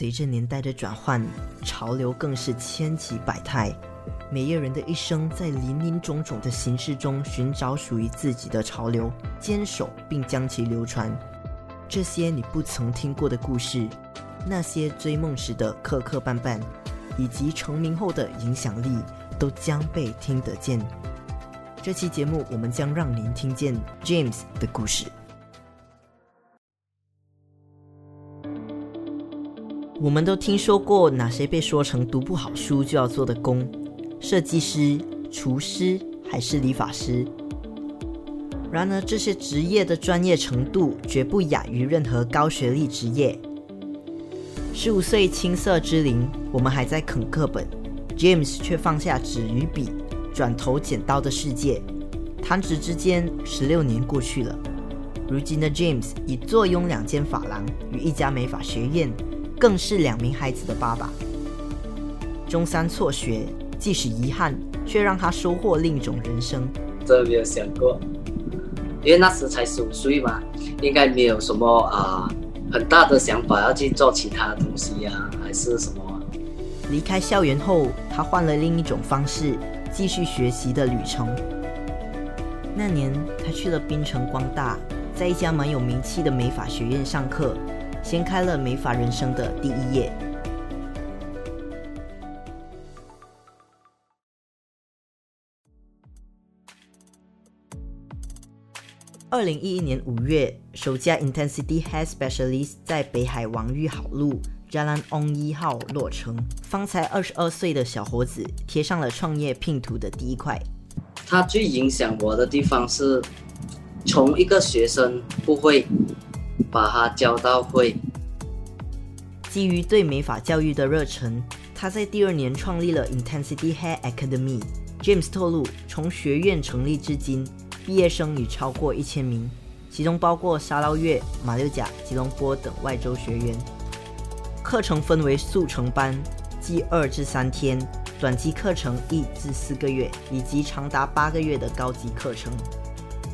随着年代的转换，潮流更是千奇百态。每一个人的一生，在林林种种的形式中寻找属于自己的潮流，坚守并将其流传。这些你不曾听过的故事，那些追梦时的磕磕绊绊，以及成名后的影响力，都将被听得见。这期节目，我们将让您听见 James 的故事。我们都听说过哪些被说成读不好书就要做的工？设计师、厨师还是理发师？然而，这些职业的专业程度绝不亚于任何高学历职业。十五岁青涩之龄，我们还在啃课本，James 却放下纸与笔，转投剪刀的世界。弹指之间，十六年过去了。如今的 James 已坐拥两间发廊与一家美发学院，更是两名孩子的爸爸。中三辍学。即使遗憾，却让他收获另一种人生。真没有想过，因为那时才十五岁嘛，应该没有什么啊很大的想法要去做其他东西呀，还是什么。离开校园后，他换了另一种方式继续学习的旅程。那年，他去了槟城光大，在一家蛮有名气的美发学院上课，掀开了美发人生的第一页。二零一一年五月，首家 Intensity Hair Specialist 在北海王玉好路 Jalan On 一号落成。方才二十二岁的小伙子贴上了创业拼图的第一块。他最影响我的地方是，从一个学生不会，把他教到会。基于对美法教育的热忱，他在第二年创立了 Intensity Hair Academy。James 透露，从学院成立至今。毕业生已超过一千名，其中包括沙捞越、马六甲、吉隆坡等外州学员。课程分为速成班，即二至三天；短期课程一至四个月，以及长达八个月的高级课程。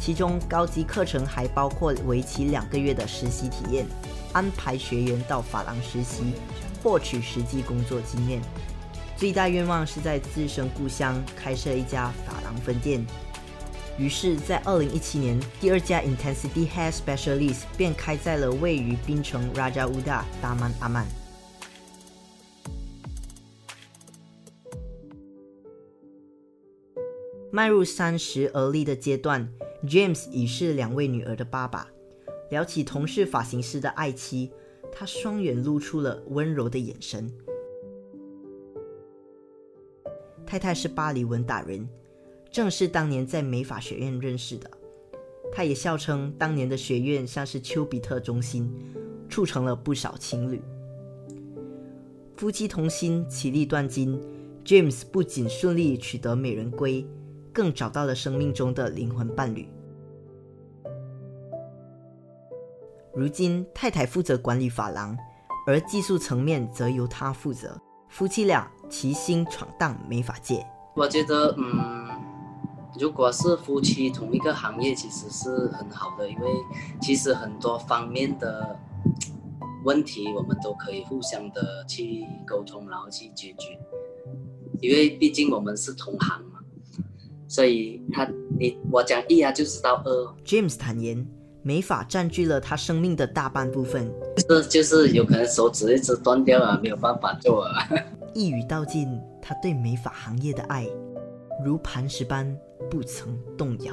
其中高级课程还包括为期两个月的实习体验，安排学员到发廊实习，获取实际工作经验。最大愿望是在自身故乡开设一家发廊分店。于是，在二零一七年，第二家 Intensity Hair Specialist 便开在了位于槟城 Raja Uda 达曼阿曼。迈入三十而立的阶段，James 已是两位女儿的爸爸。聊起同是发型师的爱妻，他双眼露出了温柔的眼神。太太是巴黎文达人。正是当年在美法学院认识的，他也笑称当年的学院像是丘比特中心，促成了不少情侣。夫妻同心，其利断金。James 不仅顺利取得美人归，更找到了生命中的灵魂伴侣。如今，太太负责管理发廊，而技术层面则由他负责。夫妻俩齐心闯荡美发界。我觉得，嗯。如果是夫妻同一个行业，其实是很好的，因为其实很多方面的问题，我们都可以互相的去沟通，然后去解决。因为毕竟我们是同行嘛，所以他你我讲一啊，就知道二。James 坦言，美发占据了他生命的大半部分，这就是有可能手指一直断掉啊，没有办法做啊。一语道尽他对美发行业的爱。如磐石般不曾动摇。